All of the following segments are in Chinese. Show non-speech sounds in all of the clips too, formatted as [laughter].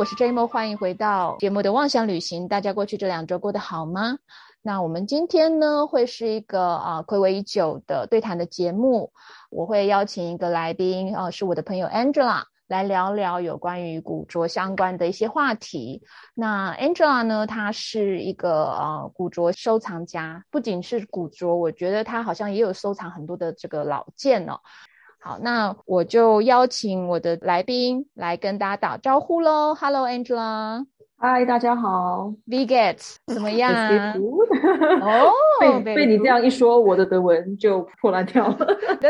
我是 JMO，，欢迎回到节目的妄想旅行。大家过去这两周过得好吗？那我们今天呢，会是一个啊，暌违已久的对谈的节目。我会邀请一个来宾，啊，是我的朋友 Angela，来聊聊有关于古着相关的一些话题。那 Angela 呢，她是一个呃古着收藏家，不仅是古着，我觉得她好像也有收藏很多的这个老件哦。好，那我就邀请我的来宾来跟大家打招呼喽。Hello，Angela。嗨，大家好，V get [laughs] 怎么样？哦，被被你这样一说，我的德文就破烂掉了。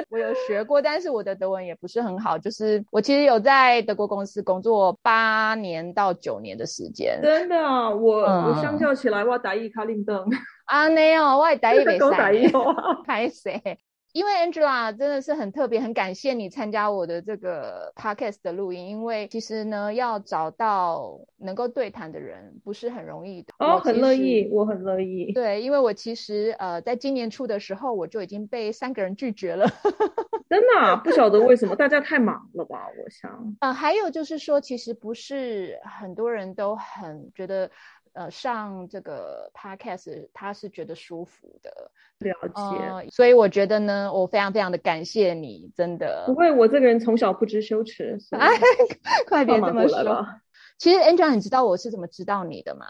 我有学过，但是我的德文也不是很好。就是我其实有在德国公司工作八年到九年的时间。真的，啊我我相较起来，我打一卡令灯。啊，没有，我打一杯都打一哦，[laughs] 拍谁？因为 Angela 真的是很特别，很感谢你参加我的这个 podcast 的录音。因为其实呢，要找到能够对谈的人不是很容易的。哦，很乐意，我很乐意。对，因为我其实呃，在今年初的时候，我就已经被三个人拒绝了。[laughs] 真的不晓得为什么，大家太忙了吧？我想。呃，还有就是说，其实不是很多人都很觉得。呃，上这个 podcast 他是觉得舒服的，了解。所以我觉得呢，我非常非常的感谢你，真的。不会，我这个人从小不知羞耻。哎，快别这么说。其实 Angela，你知道我是怎么知道你的吗？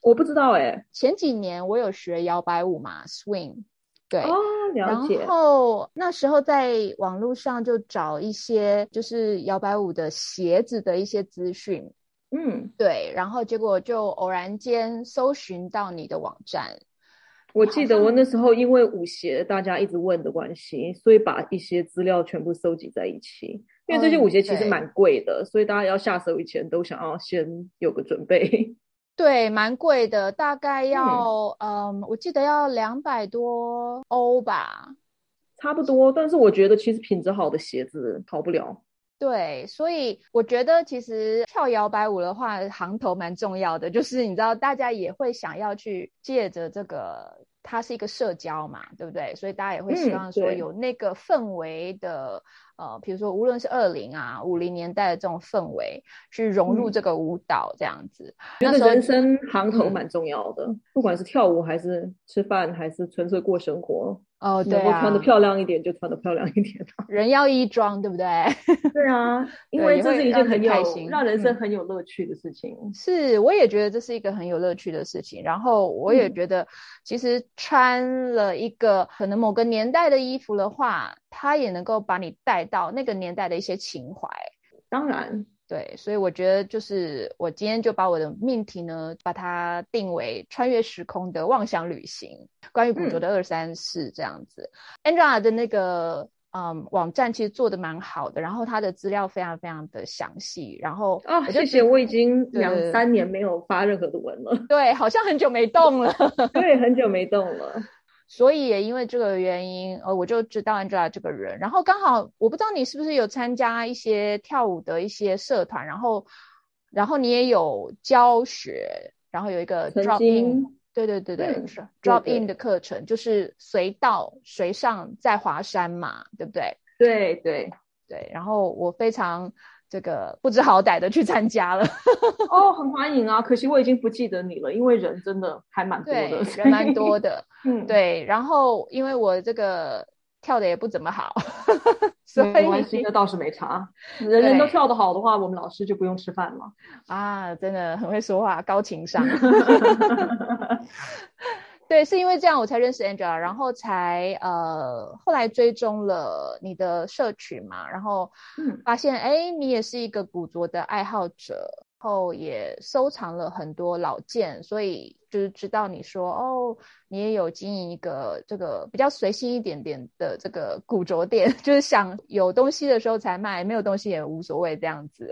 我不知道哎。前几年我有学摇摆舞嘛，swing。对，哦，了解。然后那时候在网络上就找一些就是摇摆舞的鞋子的一些资讯。嗯，对，然后结果就偶然间搜寻到你的网站。我记得我那时候因为舞鞋大家一直问的关系，所以把一些资料全部收集在一起。因为这些舞鞋其实蛮贵的，所以大家要下手以前都想要先有个准备。[laughs] 对，蛮贵的，大概要嗯，我记得要两百多欧吧，差不多。但是我觉得其实品质好的鞋子跑不了。对，所以我觉得其实跳摇摆舞的话，行头蛮重要的。就是你知道，大家也会想要去借着这个，它是一个社交嘛，对不对？所以大家也会希望说有那个氛围的，呃，比如说无论是二零啊、五零年代的这种氛围，去融入这个舞蹈这样子。觉得人生行头蛮重要的，不管是跳舞还是吃饭，还是纯粹过生活。哦，对啊，穿的漂亮一点就穿的漂亮一点。[laughs] 人要衣装，对不对？[laughs] 对啊，因为这是一件很开心、让人生很有乐趣的事情。是，我也觉得这是一个很有乐趣的事情。然后我也觉得，其实穿了一个可能某个年代的衣服的话，它也能够把你带到那个年代的一些情怀。当然。对，所以我觉得就是我今天就把我的命题呢，把它定为穿越时空的妄想旅行，关于古着的二三事这样子。Angela 的那个嗯网站其实做的蛮好的，然后它的资料非常非常的详细。然后啊，谢谢，我已经两三年没有发任何的文了。对，好像很久没动了。[laughs] 对，很久没动了。所以也因为这个原因，呃，我就知道 Angela 这个人。然后刚好我不知道你是不是有参加一些跳舞的一些社团，然后，然后你也有教学，然后有一个 drop in，对对对对，是 drop in 的课程，就是随到随上在华山嘛，对不对？对对对。然后我非常。这个不知好歹的去参加了 [laughs] 哦，很欢迎啊！可惜我已经不记得你了，因为人真的还蛮多的，人蛮多的。嗯，对。然后因为我这个跳的也不怎么好，[laughs] 所以没关系，那倒是没差。[laughs] 人人都跳得好的话，我们老师就不用吃饭了啊！真的很会说话，高情商。对，是因为这样我才认识 Angela，然后才呃后来追踪了你的社群嘛，然后发现哎你也是一个古着的爱好者，后也收藏了很多老件，所以就是知道你说哦你也有经营一个这个比较随性一点点的这个古着店，[laughs] 就是想有东西的时候才卖，没有东西也无所谓这样子。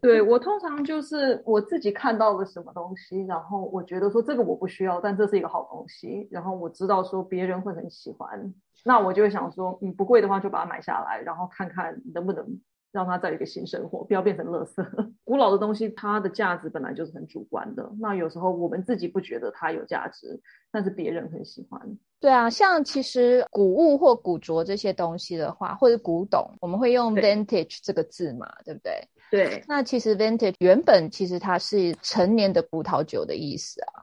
对我通常就是我自己看到了什么东西，然后我觉得说这个我不需要，但这是一个好东西，然后我知道说别人会很喜欢，那我就会想说，嗯，不贵的话就把它买下来，然后看看能不能让它再有一个新生活，不要变成垃圾。[laughs] 古老的东西它的价值本来就是很主观的，那有时候我们自己不觉得它有价值，但是别人很喜欢。对啊，像其实古物或古着这些东西的话，或者古董，我们会用 vintage 这个字嘛，对不对？对，那其实 vintage 原本其实它是成年的葡萄酒的意思啊。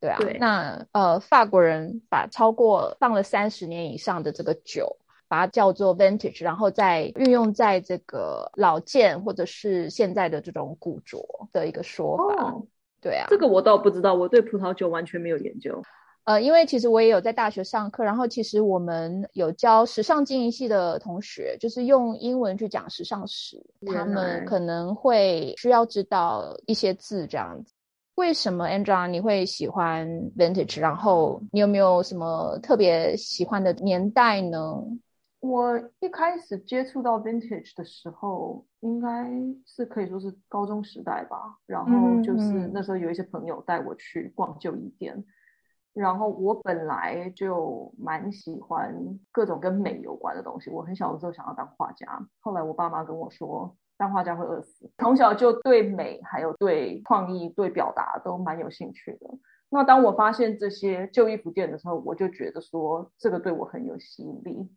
对啊，那呃，法国人把超过放了三十年以上的这个酒，把它叫做 vintage，然后再运用在这个老件或者是现在的这种古着的一个说法。对啊，这个我倒不知道，我对葡萄酒完全没有研究。呃，因为其实我也有在大学上课，然后其实我们有教时尚经营系的同学，就是用英文去讲时尚史，他们可能会需要知道一些字这样子。为什么 Angela 你会喜欢 Vintage？然后你有没有什么特别喜欢的年代呢？我一开始接触到 Vintage 的时候，应该是可以说是高中时代吧。然后就是那时候有一些朋友带我去逛旧衣店，然后我本来就蛮喜欢各种跟美有关的东西。我很小的时候想要当画家，后来我爸妈跟我说。当画家会饿死。从小就对美、还有对创意、对表达都蛮有兴趣的。那当我发现这些旧衣服店的时候，我就觉得说这个对我很有吸引力。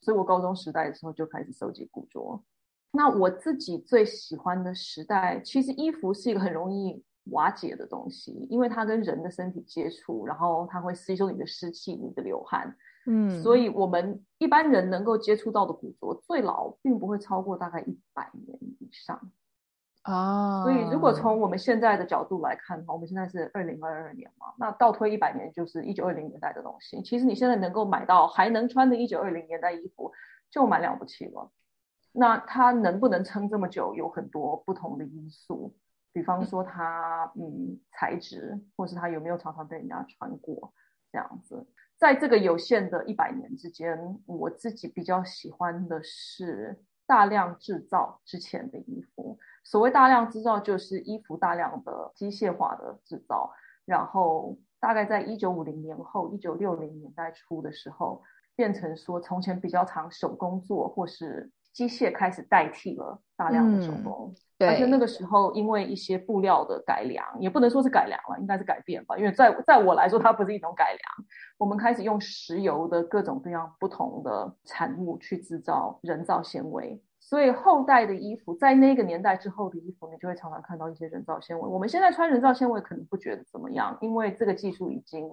所以我高中时代的时候就开始收集古着。那我自己最喜欢的时代，其实衣服是一个很容易瓦解的东西，因为它跟人的身体接触，然后它会吸收你的湿气、你的流汗。嗯，所以我们一般人能够接触到的古着，最老并不会超过大概一百年以上啊。所以如果从我们现在的角度来看的话，我们现在是二零二二年嘛，那倒推一百年就是一九二零年代的东西。其实你现在能够买到还能穿的一九二零年代衣服，就蛮了不起了。那它能不能撑这么久，有很多不同的因素，比方说它嗯材质，或是它有没有常常被人家穿过这样子。在这个有限的一百年之间，我自己比较喜欢的是大量制造之前的衣服。所谓大量制造，就是衣服大量的机械化的制造，然后大概在一九五零年后、一九六零年代初的时候，变成说从前比较常手工做或是机械开始代替了大量的手工。而且那个时候，因为一些布料的改良，也不能说是改良了，应该是改变吧。因为在在我来说，它不是一种改良。我们开始用石油的各种各样不同的产物去制造人造纤维，所以后代的衣服，在那个年代之后的衣服，你就会常常看到一些人造纤维。我们现在穿人造纤维可能不觉得怎么样，因为这个技术已经。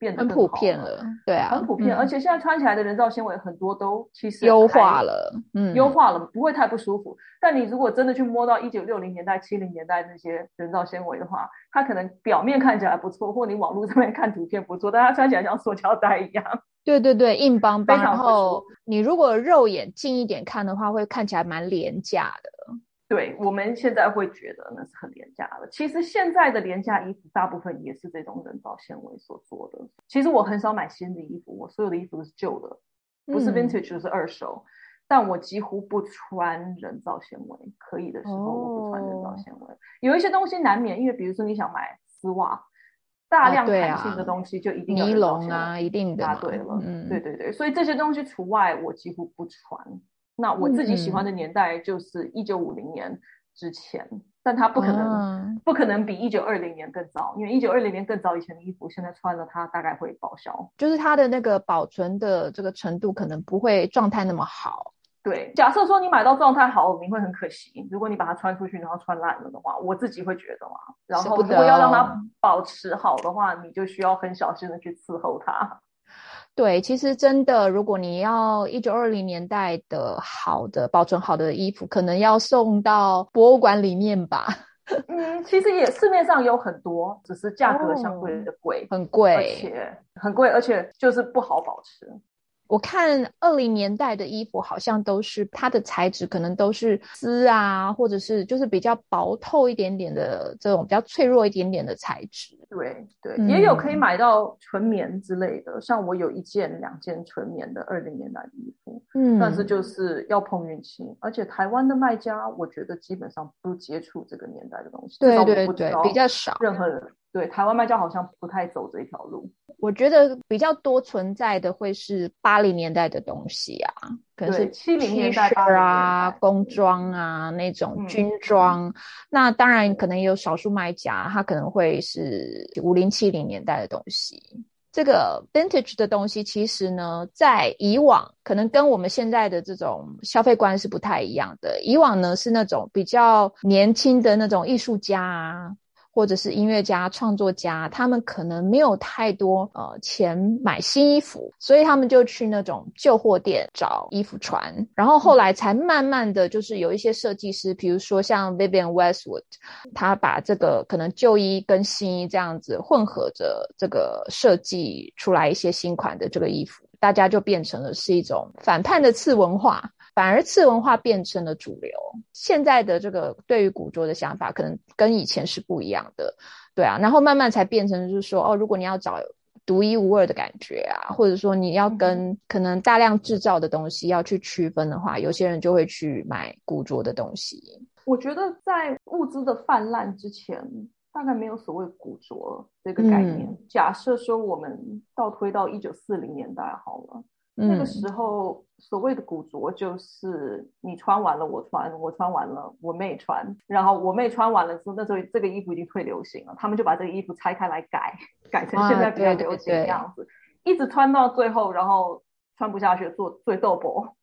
变得很普遍了，对啊，很普遍，而且现在穿起来的人造纤维很多都其实优化了，嗯，优化了，不会太不舒服。但你如果真的去摸到一九六零年代、七零年代那些人造纤维的话，它可能表面看起来不错，或你网络上面看图片不错，但它穿起来像塑胶袋一样。对对对，硬邦邦。非常后你如果肉眼近一点看的话，会看起来蛮廉价的。对我们现在会觉得那是很廉价的。其实现在的廉价衣服大部分也是这种人造纤维所做的。其实我很少买新的衣服，我所有的衣服都是旧的，不是 vintage 就是二手。但我几乎不穿人造纤维，可以的时候我不穿人造纤维。有一些东西难免，因为比如说你想买丝袜，大量弹性的东西就一定要尼龙啊，一定的。答对了，嗯，对对对，所以这些东西除外，我几乎不穿。那我自己喜欢的年代就是一九五零年之前，但它不可能不可能比一九二零年更早，因为一九二零年更早以前的衣服，现在穿了它大概会报销，就是它的那个保存的这个程度可能不会状态那么好。对，假设说你买到状态好，你会很可惜。如果你把它穿出去，然后穿烂了的话，我自己会觉得嘛。然后如果要让它保持好的话，你就需要很小心的去伺候它。[laughs] 对，其实真的，如果你要一九二零年代的好的保存好的衣服，可能要送到博物馆里面吧。[laughs] 嗯，其实也市面上有很多，只是价格相对的贵，很贵，而且很贵，而且就是不好保持。我看二零年代的衣服好像都是它的材质可能都是丝啊，或者是就是比较薄透一点点的这种比较脆弱一点点的材质。对对，也有可以买到纯棉之类的，像我有一件两件纯棉的二零年代的衣服，嗯，但是就是要碰运气，而且台湾的卖家我觉得基本上不接触这个年代的东西，对对对，比较少，任何人。对，台湾卖家好像不太走这条路。我觉得比较多存在的会是八零年代的东西啊，可能是七零年代啊、工装啊那种军装。那当然可能也有少数卖家，他可能会是五零七零年代的东西。这个 vintage 的东西，其实呢，在以往可能跟我们现在的这种消费观是不太一样的。以往呢是那种比较年轻的那种艺术家啊。或者是音乐家、创作家，他们可能没有太多呃钱买新衣服，所以他们就去那种旧货店找衣服穿。然后后来才慢慢的就是有一些设计师，比如说像 Vivienne Westwood，他把这个可能旧衣跟新衣这样子混合着这个设计出来一些新款的这个衣服，大家就变成了是一种反叛的次文化。反而次文化变成了主流，现在的这个对于古着的想法可能跟以前是不一样的，对啊，然后慢慢才变成就是说，哦，如果你要找独一无二的感觉啊，或者说你要跟可能大量制造的东西要去区分的话，有些人就会去买古着的东西。我觉得在物资的泛滥之前，大概没有所谓古着这个概念。假设说我们倒推到一九四零年代好了。那个时候，所谓的古着就是你穿完了我穿，我穿完了我妹穿，然后我妹穿完了之后，那时候这个衣服已经退流行了，他们就把这个衣服拆开来改，改成现在比较流行的样子，一直穿到最后，然后穿不下去做最豆博，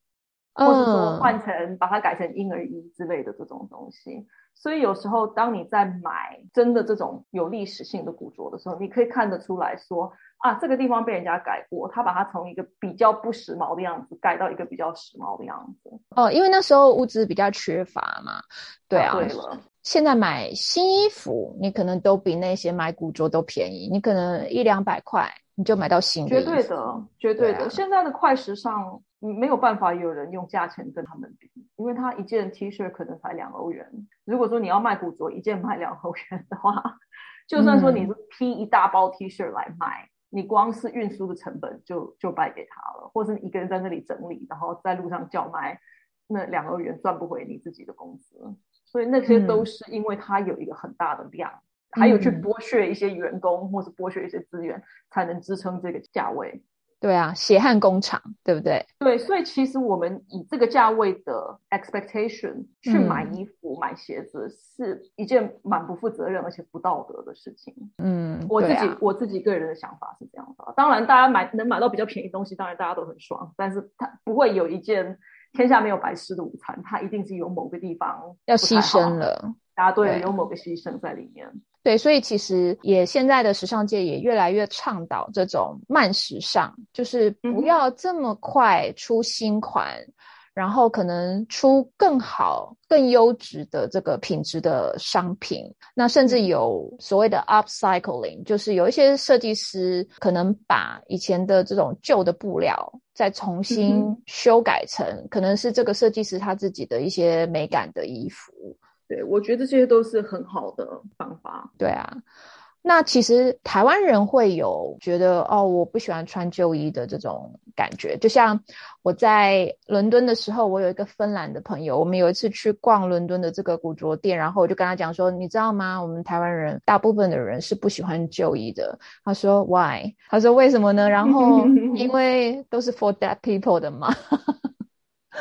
或者说换成把它改成婴儿衣之类的这种东西。所以有时候当你在买真的这种有历史性的古着的时候，你可以看得出来说。啊，这个地方被人家改过，他把它从一个比较不时髦的样子改到一个比较时髦的样子。哦，因为那时候物资比较缺乏嘛。对啊。对了。现在买新衣服，你可能都比那些买古着都便宜，你可能一两百块你就买到新的。绝对的，绝对的。现在的快时尚，没有办法有人用价钱跟他们比，因为他一件 T 恤可能才两欧元。如果说你要卖古着，一件卖两欧元的话，就算说你是批一大包 T 恤来卖。你光是运输的成本就就败给他了，或是你一个人在那里整理，然后在路上叫卖，那两欧元赚不回你自己的工资，所以那些都是因为他有一个很大的量，还有去剥削一些员工，或是剥削一些资源，才能支撑这个价位。对啊，血汗工厂，对不对？对，所以其实我们以这个价位的 expectation 去买衣服、买鞋子，是一件蛮不负责任而且不道德的事情。嗯，我自己我自己个人的想法是这样的。当然，大家买能买到比较便宜东西，当然大家都很爽。但是它不会有一件天下没有白吃的午餐，它一定是有某个地方要牺牲了。答对，有某个牺牲在里面。对，所以其实也现在的时尚界也越来越倡导这种慢时尚，就是不要这么快出新款，然后可能出更好、更优质的这个品质的商品。那甚至有所谓的 upcycling，就是有一些设计师可能把以前的这种旧的布料再重新修改成，可能是这个设计师他自己的一些美感的衣服。对，我觉得这些都是很好的方法。对啊，那其实台湾人会有觉得哦，我不喜欢穿旧衣的这种感觉。就像我在伦敦的时候，我有一个芬兰的朋友，我们有一次去逛伦敦的这个古着店，然后我就跟他讲说，你知道吗？我们台湾人大部分的人是不喜欢旧衣的。他说 Why？他说为什么呢？然后 [laughs] 因为都是 for dead people 的嘛。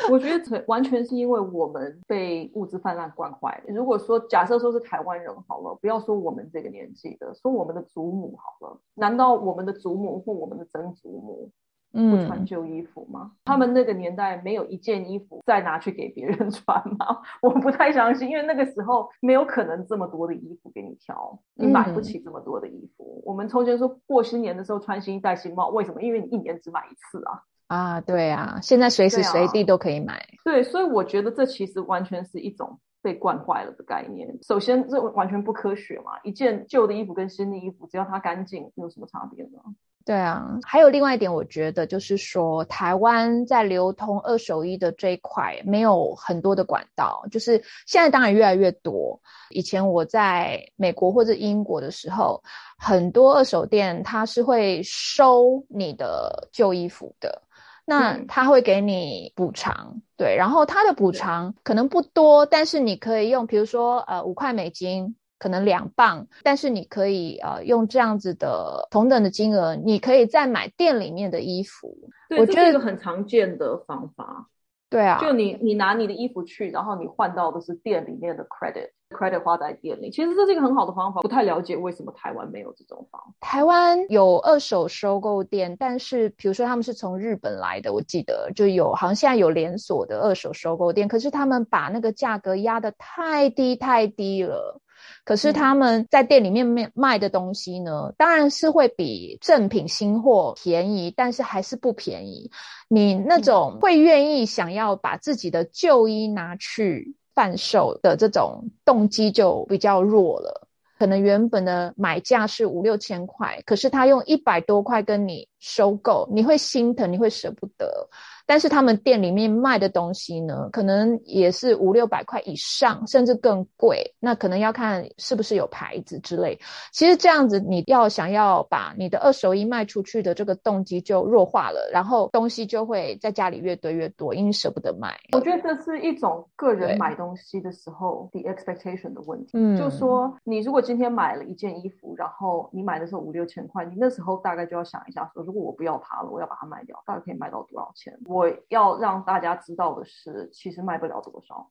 我觉得完全是因为我们被物资泛滥惯坏。如果说假设说是台湾人好了，不要说我们这个年纪的，说我们的祖母好了，难道我们的祖母或我们的曾祖母不穿旧衣服吗？他们那个年代没有一件衣服再拿去给别人 [laughs] 穿吗？我不太相信，因为那个时候没有可能这么多的衣服给你挑，你买不起这么多的衣服。我们从前说过新年的时候穿新衣戴新帽，为什么？因为你一年只买一次啊。啊，对啊，现在随时随地都可以买。对，所以我觉得这其实完全是一种被惯坏了的概念。首先，这完全不科学嘛，一件旧的衣服跟新的衣服，只要它干净，有什么差别呢？对啊，还有另外一点，我觉得就是说，台湾在流通二手衣的这一块没有很多的管道，就是现在当然越来越多。以前我在美国或者英国的时候，很多二手店它是会收你的旧衣服的。那他会给你补偿，对，然后他的补偿可能不多，但是你可以用，比如说呃五块美金，可能两磅，但是你可以呃用这样子的同等的金额，你可以再买店里面的衣服。我觉得一个很常见的方法。对啊，就你你拿你的衣服去，然后你换到的是店里面的 credit，credit 花在店里。其实这是一个很好的方法，不太了解为什么台湾没有这种方法。台湾有二手收购店，但是比如说他们是从日本来的，我记得就有好像现在有连锁的二手收购店，可是他们把那个价格压得太低太低了。可是他们在店里面卖卖的东西呢，当然是会比正品新货便宜，但是还是不便宜。你那种会愿意想要把自己的旧衣拿去贩售的这种动机就比较弱了。可能原本的买价是五六千块，可是他用一百多块跟你收购，你会心疼，你会舍不得。但是他们店里面卖的东西呢，可能也是五六百块以上，甚至更贵。那可能要看是不是有牌子之类。其实这样子，你要想要把你的二手衣卖出去的这个动机就弱化了，然后东西就会在家里越堆越多，因为舍不得卖。我觉得这是一种个人买东西的时候 the expectation 的问题。嗯，就说你如果今天买了一件衣服，然后你买的时候五六千块，你那时候大概就要想一下，说如果我不要它了，我要把它卖掉，大概可以卖到多少钱？我要让大家知道的是，其实卖不了多少，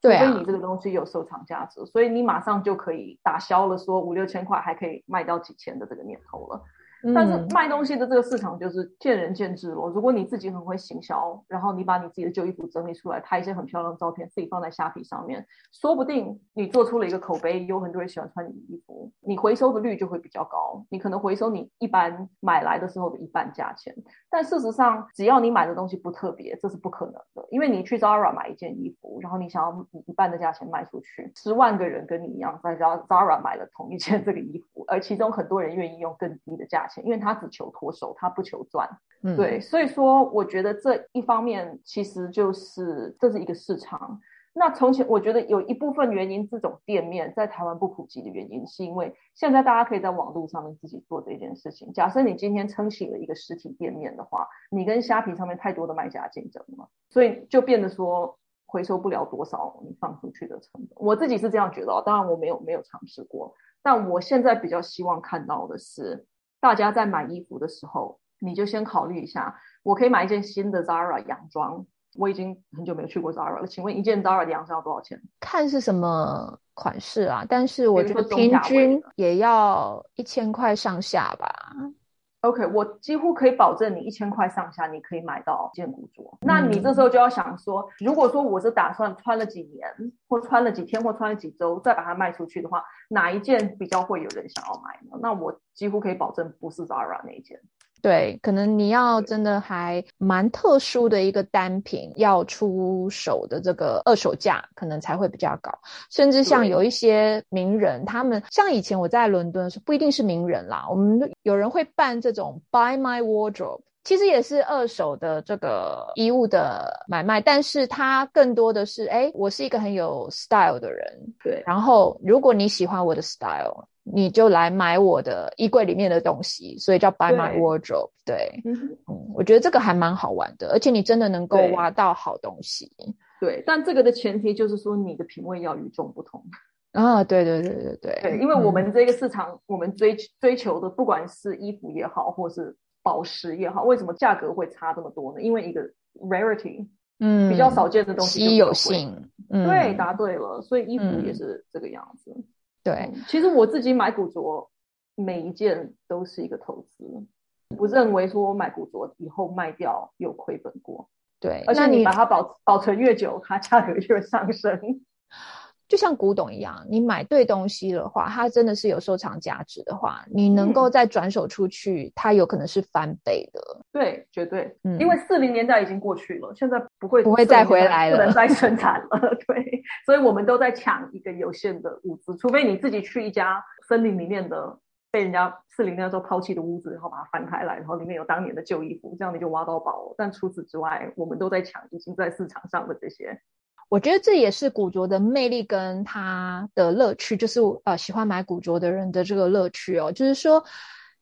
所以你这个东西有收藏价值，所以你马上就可以打消了说五六千块还可以卖到几千的这个念头了。但是卖东西的这个市场就是见仁见智咯。如果你自己很会行销，然后你把你自己的旧衣服整理出来，拍一些很漂亮的照片，自己放在虾皮上面，说不定你做出了一个口碑，有很多人喜欢穿你的衣服，你回收的率就会比较高。你可能回收你一般买来的时候的一半价钱。但事实上，只要你买的东西不特别，这是不可能的。因为你去 Zara 买一件衣服，然后你想要以一半的价钱卖出去，十万个人跟你一样在 Zara 买了同一件这个衣服，而其中很多人愿意用更低的价。因为他只求脱手，他不求赚，对，所以说我觉得这一方面其实就是这是一个市场。那从前我觉得有一部分原因，这种店面在台湾不普及的原因，是因为现在大家可以在网络上面自己做这件事情。假设你今天撑起了一个实体店面的话，你跟虾皮上面太多的卖家竞争了，所以就变得说回收不了多少你放出去的成本。我自己是这样觉得，当然我没有没有尝试过，但我现在比较希望看到的是。大家在买衣服的时候，你就先考虑一下，我可以买一件新的 Zara 洋装。我已经很久没有去过 Zara 了，请问一件 Zara 的洋装要多少钱？看是什么款式啊，但是我觉得平均也要一千块上下吧。OK，我几乎可以保证你一千块上下，你可以买到一件古着。那你这时候就要想说，如果说我是打算穿了几年，或穿了几天，或穿了几周，再把它卖出去的话，哪一件比较会有人想要买呢？那我几乎可以保证不是 Zara 那一件。对，可能你要真的还蛮特殊的一个单品，要出手的这个二手价可能才会比较高。甚至像有一些名人，他们像以前我在伦敦是不一定是名人啦，我们有人会办这种 Buy My Wardrobe，其实也是二手的这个衣物的买卖，但是它更多的是，哎，我是一个很有 style 的人，对，然后如果你喜欢我的 style。你就来买我的衣柜里面的东西，所以叫 Buy My Wardrobe。对，嗯，我觉得这个还蛮好玩的，而且你真的能够挖到好东西。对，但这个的前提就是说你的品味要与众不同。[laughs] 啊，对对对对对。对，因为我们这个市场，我们追追求的，不管是衣服也好，或是宝石也好，为什么价格会差这么多呢？因为一个 rarity，嗯，比较少见的东西，稀有性。对，答对了。所以衣服也是这个样子。对，其实我自己买古着，每一件都是一个投资，不认为说我买古着以后卖掉有亏本过。对，而且你把它保保存越久，它价格就会上升。就像古董一样，你买对东西的话，它真的是有收藏价值的话，你能够再转手出去，它有可能是翻倍的。对，绝对。嗯，因为四零年代已经过去了，现在不会不会再回来了，不能再生产了。[laughs] 对，所以我们都在抢一个有限的物资，除非你自己去一家森林里面的被人家四零年代时候抛弃的屋子，然后把它翻开来，然后里面有当年的旧衣服，这样你就挖到宝。但除此之外，我们都在抢已经在市场上的这些。我觉得这也是古着的魅力跟它的乐趣，就是呃喜欢买古着的人的这个乐趣哦。就是说，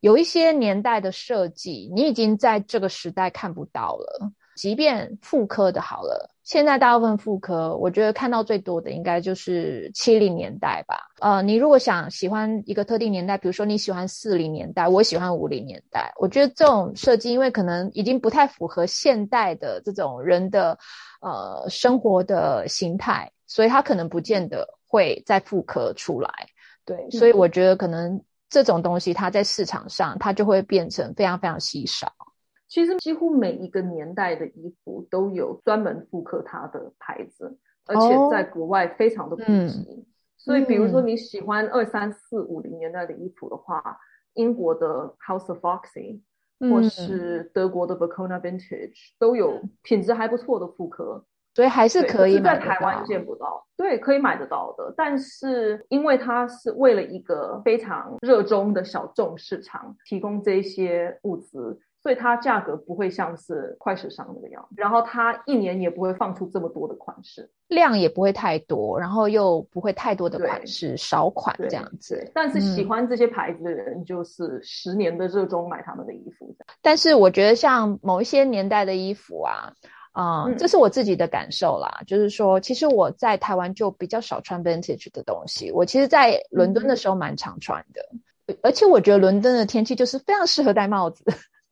有一些年代的设计，你已经在这个时代看不到了。即便复刻的好了，现在大部分复刻，我觉得看到最多的应该就是七零年代吧。呃，你如果想喜欢一个特定年代，比如说你喜欢四零年代，我喜欢五零年代，我觉得这种设计，因为可能已经不太符合现代的这种人的呃生活的形态，所以它可能不见得。会再复刻出来。对，所以我觉得可能这种东西它在市场上它就会变成非常非常稀少。其实几乎每一个年代的衣服都有专门复刻它的牌子，而且在国外非常的普及。所以，比如说你喜欢二三四五零年代的衣服的话，英国的 House of Foxy，或是德国的 Bacona Vintage 都有品质还不错的复刻，所以还是可以在台湾见不到。对，可以买得到的，但是因为它是为了一个非常热衷的小众市场提供这些物资。所以它价格不会像是快时尚那个样，然后它一年也不会放出这么多的款式，量也不会太多，然后又不会太多的款式，少款这样子。但是喜欢这些牌子的人，就是十年的热衷买他们的衣服。但是我觉得像某一些年代的衣服啊，啊，这是我自己的感受啦，就是说，其实我在台湾就比较少穿 vintage 的东西。我其实，在伦敦的时候蛮常穿的，而且我觉得伦敦的天气就是非常适合戴帽子。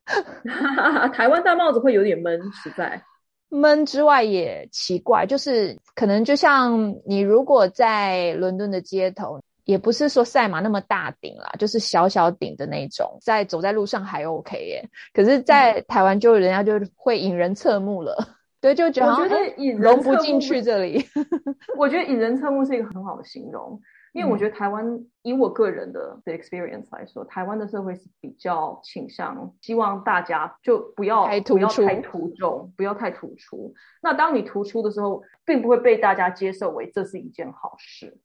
[laughs] 台湾戴帽子会有点闷，实在闷之外也奇怪，就是可能就像你如果在伦敦的街头，也不是说赛马那么大顶啦，就是小小顶的那种，在走在路上还 OK 耶。可是，在台湾就人家就会引人侧目了，[laughs] 对，就觉得融不进去这里。[laughs] 我觉得引人侧目是一个很好的形容。因为我觉得台湾，以我个人的的 experience 来说，台湾的社会是比较倾向希望大家就不要不要太突重，不要太突出。那当你突出的时候，并不会被大家接受为这是一件好事。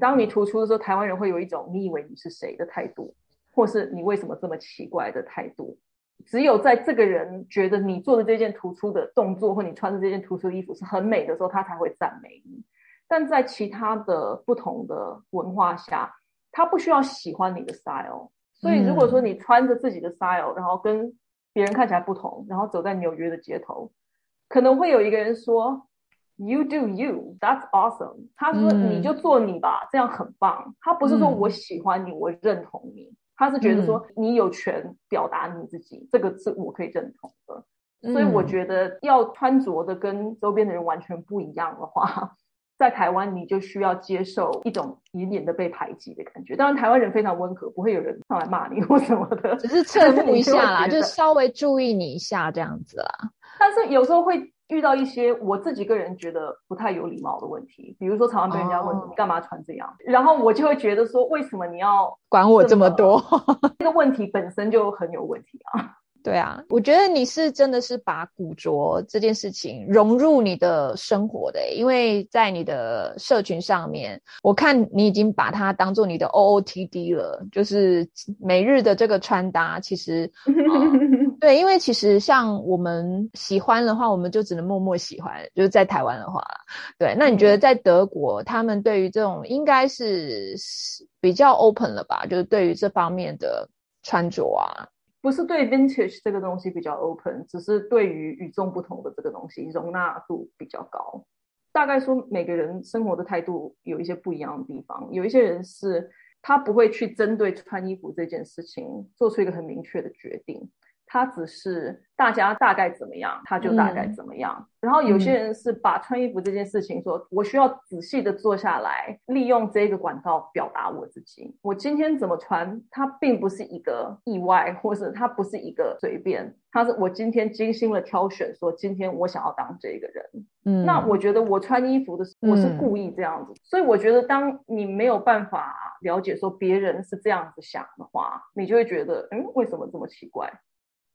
当你突出的时候，台湾人会有一种你以为你是谁的态度，或是你为什么这么奇怪的态度。只有在这个人觉得你做的这件突出的动作，或你穿的这件突出的衣服是很美的时候，他才会赞美你。但在其他的不同的文化下，他不需要喜欢你的 style，所以如果说你穿着自己的 style，然后跟别人看起来不同，然后走在纽约的街头，可能会有一个人说 “You do you, that's awesome”，他说你就做你吧，这样很棒。他不是说我喜欢你，我认同你，他是觉得说你有权表达你自己，这个是我可以认同的。所以我觉得要穿着的跟周边的人完全不一样的话。在台湾，你就需要接受一种隐隐的被排挤的感觉。当然，台湾人非常温和，不会有人上来骂你或什么的，[laughs] 只是侧目一下啦，[laughs] 就稍微注意你一下这样子啦。但是有时候会遇到一些我自己个人觉得不太有礼貌的问题，比如说常常被人家问你干嘛穿这样，然后我就会觉得说，为什么你要管我这么多？[laughs] 这个问题本身就很有问题啊。对啊，我觉得你是真的是把古着这件事情融入你的生活的，因为在你的社群上面，我看你已经把它当做你的 O O T D 了，就是每日的这个穿搭。其实，[laughs] 对，因为其实像我们喜欢的话，我们就只能默默喜欢。就是在台湾的话，对，那你觉得在德国，他们对于这种应该是比较 open 了吧？就是对于这方面的穿着啊。不是对 vintage 这个东西比较 open，只是对于与众不同的这个东西容纳度比较高。大概说每个人生活的态度有一些不一样的地方，有一些人是他不会去针对穿衣服这件事情做出一个很明确的决定。他只是大家大概怎么样，他就大概怎么样。然后有些人是把穿衣服这件事情说，我需要仔细的坐下来，利用这个管道表达我自己。我今天怎么穿，它并不是一个意外，或是它不是一个随便，它是我今天精心的挑选，说今天我想要当这个人。嗯，那我觉得我穿衣服的时候，我是故意这样子。所以我觉得，当你没有办法了解说别人是这样子想的话，你就会觉得，嗯，为什么这么奇怪？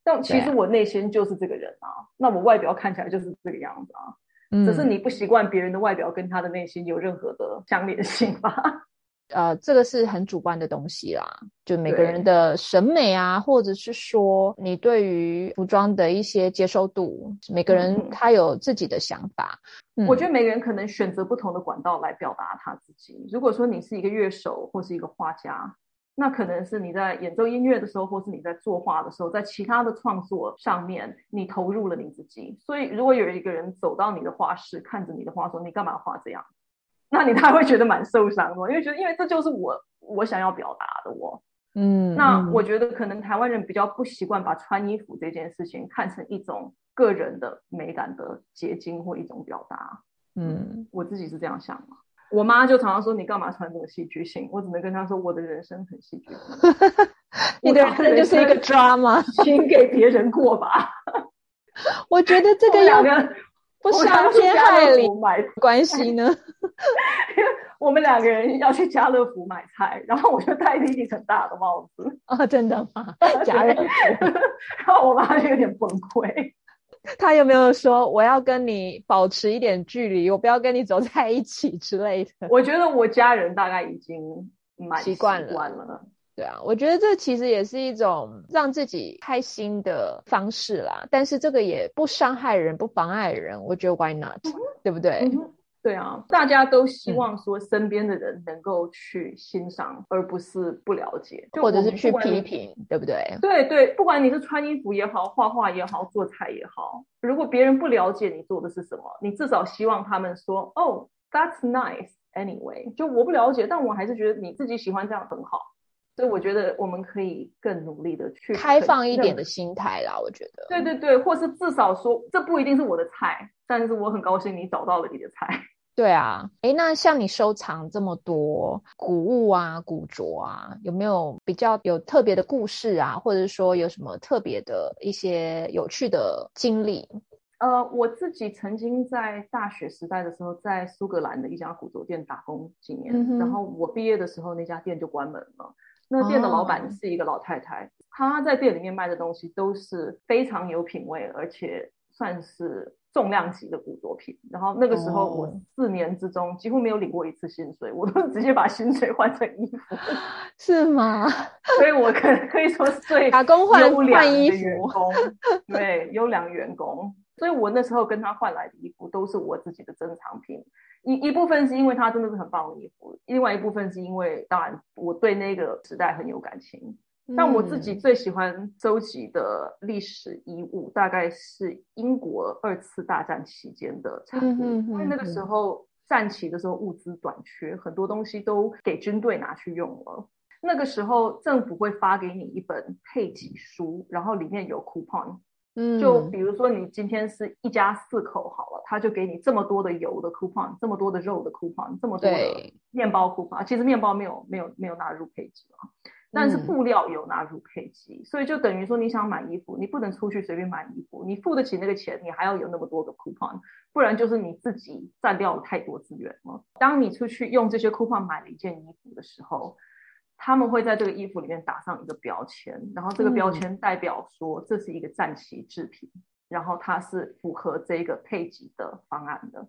但其实我内心就是这个人啊，那我外表看起来就是这个样子啊，只是你不习惯别人的外表跟他的内心有任何的相连性吧？[laughs] 呃，这个是很主观的东西啦，就每个人的审美啊，或者是说你对于服装的一些接受度，每个人他有自己的想法。我觉得每个人可能选择不同的管道来表达他自己。如果说你是一个乐手或是一个画家。那可能是你在演奏音乐的时候，或是你在作画的时候，在其他的创作上面，你投入了你自己。所以，如果有一个人走到你的画室，看着你的画说：“你干嘛画这样？” [laughs] 那你他会觉得蛮受伤的，因为觉得，因为这就是我我想要表达的我。嗯，那我觉得可能台湾人比较不习惯把穿衣服这件事情看成一种个人的美感的结晶或一种表达。嗯，我自己是这样想嘛。我妈就常常说你干嘛穿这么戏剧性？我只能跟她说我的人生很戏剧 [laughs] 性。[laughs] 你的人生就是一个 drama，[laughs] 请给别人过吧。我觉得这个两个不伤天害理买关系呢。因为我们两个人要去家乐福买菜，然后我就戴了一顶很大的帽子。哦，真的吗？家乐福，然后我妈就有点崩溃。他有没有说我要跟你保持一点距离，我不要跟你走在一起之类的？我觉得我家人大概已经蛮习惯了。对啊，我觉得这其实也是一种让自己开心的方式啦。但是这个也不伤害人，不妨碍人。我觉得 Why not？对不对？对啊，大家都希望说身边的人能够去欣赏，而不是不了解，或者是去批评，对不对？对对，不管你是穿衣服也好，画画也好，做菜也好，如果别人不了解你做的是什么，你至少希望他们说：“哦，That's nice anyway。”就我不了解，但我还是觉得你自己喜欢这样很好。所以我觉得我们可以更努力的去开放一点的心态啦。我觉得，对对对，或是至少说，这不一定是我的菜，但是我很高兴你找到了你的菜。对啊，哎，那像你收藏这么多古物啊、古着啊，有没有比较有特别的故事啊，或者说有什么特别的一些有趣的经历？呃，我自己曾经在大学时代的时候，在苏格兰的一家古着店打工几年，然后我毕业的时候，那家店就关门了。那店的老板是一个老太太，她在店里面卖的东西都是非常有品味，而且算是重量级的古作品。然后那个时候我四年之中几乎没有领过一次薪水，我都直接把薪水换成衣服，[laughs] 是吗？所以我可可以说是最打工换换衣服员工，[laughs] 对优良员工。所以我那时候跟他换来的衣服都是我自己的珍藏品。一一部分是因为他真的是很棒的衣服，另外一部分是因为当然我对那个时代很有感情。但我自己最喜欢收集的历史衣物，大概是英国二次大战期间的产物，因为那个时候战旗的时候物资短缺，很多东西都给军队拿去用了。那个时候政府会发给你一本配给书，然后里面有 coupon。嗯，就比如说你今天是一家四口好了，他就给你这么多的油的 coupon，这么多的肉的 coupon，这么多的面包 coupon。其实面包没有没有没有纳入配给啊，但是布料有纳入配给，所以就等于说你想买衣服，你不能出去随便买衣服，你付得起那个钱，你还要有那么多个 coupon，不然就是你自己占掉了太多资源了。当你出去用这些 coupon 买了一件衣服的时候。他们会在这个衣服里面打上一个标签，然后这个标签代表说这是一个战旗制品，然后它是符合这个配给的方案的。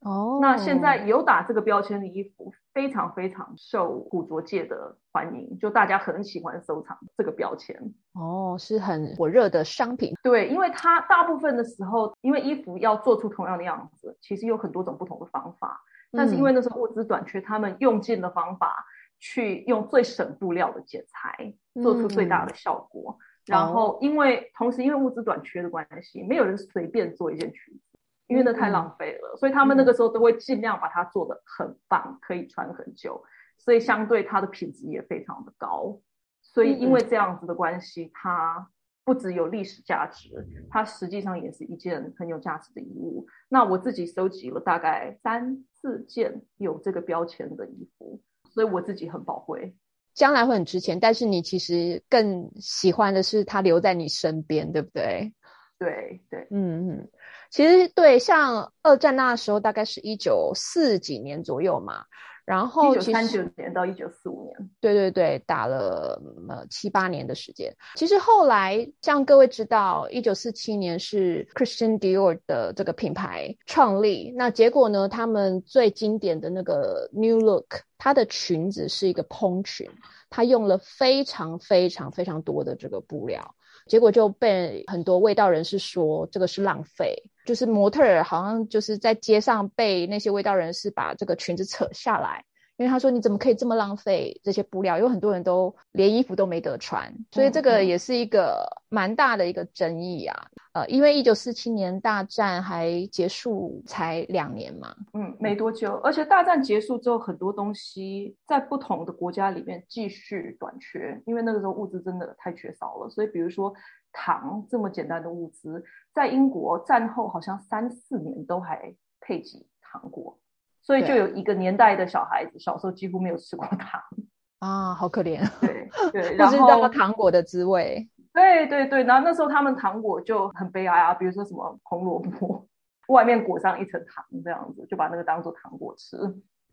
哦，那现在有打这个标签的衣服非常非常受古着界的欢迎，就大家很喜欢收藏这个标签。哦，是很火热的商品。对，因为它大部分的时候，因为衣服要做出同样的样子，其实有很多种不同的方法，但是因为那时候物资短缺，他们用尽了方法。去用最省布料的剪裁，做出最大的效果。然后，因为同时因为物资短缺的关系，没有人随便做一件裙子，因为那太浪费了。所以他们那个时候都会尽量把它做的很棒，可以穿很久。所以相对它的品质也非常的高。所以因为这样子的关系，它不只有历史价值，它实际上也是一件很有价值的衣物。那我自己收集了大概三四件有这个标签的衣服。所以我自己很宝贵，将来会很值钱。但是你其实更喜欢的是它留在你身边，对不对？对对，嗯嗯。其实对，像二战那时候，大概是一九四几年左右嘛。然后，一九三九年到一九四五年，对对对，打了呃七八年的时间。其实后来，像各位知道，一九四七年是 Christian Dior 的这个品牌创立。那结果呢，他们最经典的那个 New Look，它的裙子是一个蓬裙，它用了非常非常非常多的这个布料，结果就被很多味道人士说这个是浪费。就是模特儿好像就是在街上被那些味道人士把这个裙子扯下来，因为他说你怎么可以这么浪费这些布料？有很多人都连衣服都没得穿，所以这个也是一个蛮大的一个争议啊。呃，因为一九四七年大战还结束才两年嘛，嗯，没多久。而且大战结束之后，很多东西在不同的国家里面继续短缺，因为那个时候物资真的太缺少了。所以比如说糖这么简单的物资。在英国战后好像三四年都还配给糖果，所以就有一个年代的小孩子小时候几乎没有吃过糖 [laughs] 啊，好可怜。对对，不知道糖果的滋味。对对对，然后那时候他们糖果就很悲哀啊，比如说什么红萝卜，[laughs] 外面裹上一层糖这样子，就把那个当做糖果吃。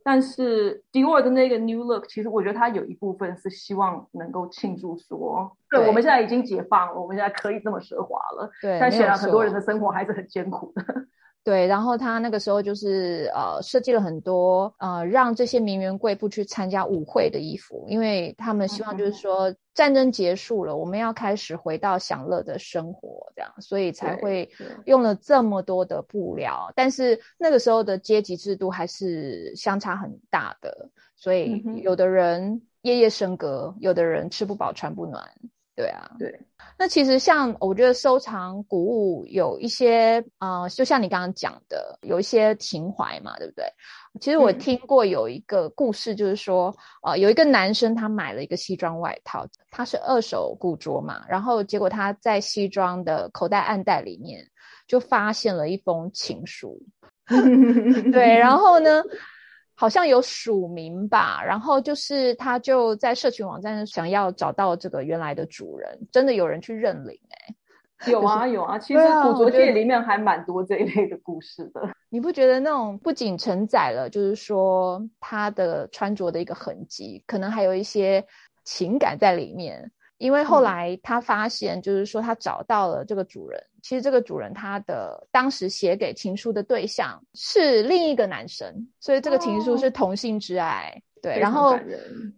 但是 Dior 的那个 New Look，其实我觉得它有一部分是希望能够庆祝说，对，我们现在已经解放了，我们现在可以这么奢华了。对，但显然很多人的生活还是很艰苦的。对，然后他那个时候就是呃设计了很多呃让这些名媛贵妇去参加舞会的衣服，因为他们希望就是说战争结束了，我们要开始回到享乐的生活，这样，所以才会用了这么多的布料。但是那个时候的阶级制度还是相差很大的，所以有的人夜夜笙歌，有的人吃不饱穿不暖。对啊，对。那其实像我觉得收藏古物有一些啊，就像你刚刚讲的，有一些情怀嘛，对不对？其实我听过有一个故事，就是说，呃，有一个男生他买了一个西装外套，他是二手古着嘛，然后结果他在西装的口袋暗袋里面就发现了一封情书，[laughs] 对，然后呢？[laughs] 好像有署名吧，然后就是他就在社群网站想要找到这个原来的主人，真的有人去认领哎，[laughs] 有啊有啊，其实古着界里面还蛮多这一类的故事的。你不觉得那种不仅承载了就是说他的穿着的一个痕迹，可能还有一些情感在里面？因为后来他发现，就是说他找到了这个主人。其实这个主人他的当时写给情书的对象是另一个男生，所以这个情书是同性之爱。对，然后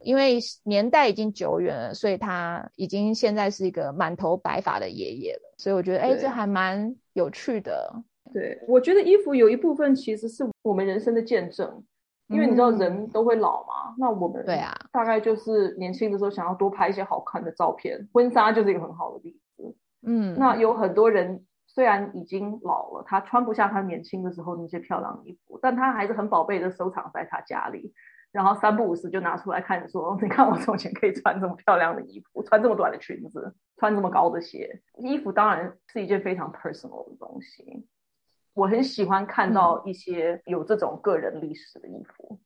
因为年代已经久远了，所以他已经现在是一个满头白发的爷爷了。所以我觉得，哎，这还蛮有趣的。对，我觉得衣服有一部分其实是我们人生的见证。因为你知道人都会老嘛，那我们对啊，大概就是年轻的时候想要多拍一些好看的照片，婚纱就是一个很好的例子。嗯，那有很多人虽然已经老了，他穿不下他年轻的时候那些漂亮衣服，但他还是很宝贝的收藏在他家里，然后三不五时就拿出来看，说你看我从前可以穿这么漂亮的衣服，穿这么短的裙子，穿这么高的鞋。衣服当然是一件非常 personal 的东西。我很喜欢看到一些有这种个人历史的衣服，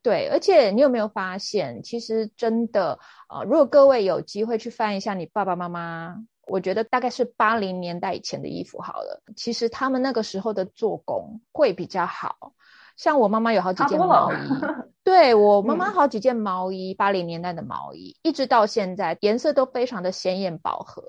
对，而且你有没有发现，其实真的，呃，如果各位有机会去翻一下你爸爸妈妈，我觉得大概是八零年代以前的衣服好了，其实他们那个时候的做工会比较好，像我妈妈有好几件毛衣，[laughs] 对我妈妈好几件毛衣，八零年代的毛衣，一直到现在颜色都非常的鲜艳饱和。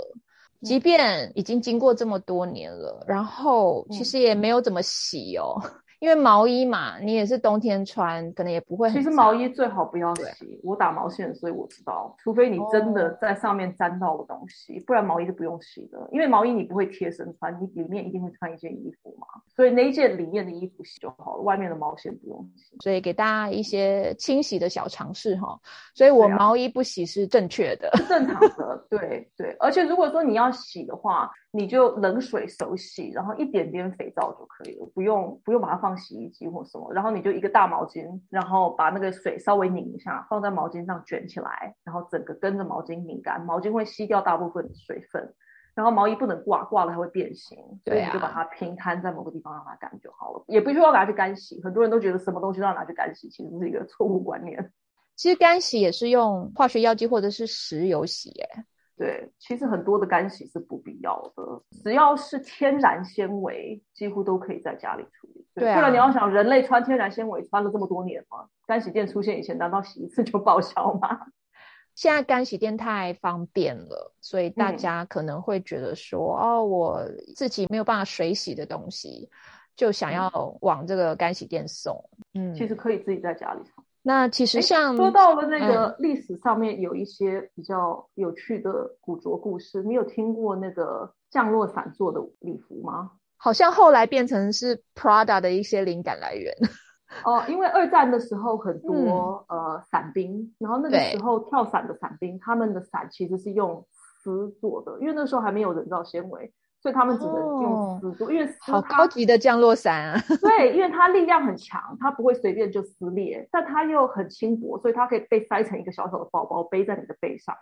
即便已经经过这么多年了，然后其实也没有怎么洗哦。因为毛衣嘛，你也是冬天穿，可能也不会。其实毛衣最好不要洗。我打毛线，所以我知道，除非你真的在上面沾到了东西，不然毛衣是不用洗的。因为毛衣你不会贴身穿，你里面一定会穿一件衣服嘛，所以那一件里面的衣服洗就好了，外面的毛线不用洗。所以给大家一些清洗的小常识哈。所以我毛衣不洗是正确的，是正常的。[laughs] 对对，而且如果说你要洗的话。你就冷水手洗，然后一点点肥皂就可以了，不用不用把它放洗衣机或什么。然后你就一个大毛巾，然后把那个水稍微拧一下，放在毛巾上卷起来，然后整个跟着毛巾拧干，毛巾会吸掉大部分的水分。然后毛衣不能挂，挂了它会变形，所以你就把它平摊在某个地方让它干就好了，也不需要拿去干洗。很多人都觉得什么东西都要拿去干洗，其实是一个错误观念。其实干洗也是用化学药剂或者是石油洗，哎。对，其实很多的干洗是不必要的，只要是天然纤维，几乎都可以在家里处理。对，不然你要想，人类穿天然纤维穿了这么多年吗？干洗店出现以前，难道洗一次就报销吗？[laughs] 现在干洗店太方便了，所以大家可能会觉得说，哦，我自己没有办法水洗的东西，就想要往这个干洗店送。嗯，其实可以自己在家里冲。那其实像说到了那个历史上面有一些比较有趣的古着故事，你有听过那个降落伞做的礼服吗？好像后来变成是 Prada 的一些灵感来源。[laughs] 哦，因为二战的时候很多呃伞兵，然后那个时候跳伞的伞兵，他们的伞其实是用丝做的，因为那时候还没有人造纤维。所以他们只能用丝做，因为好高级的降落伞啊！[laughs] 对，因为它力量很强，它不会随便就撕裂，但它又很轻薄，所以它可以被塞成一个小小的包包，背在你的背上。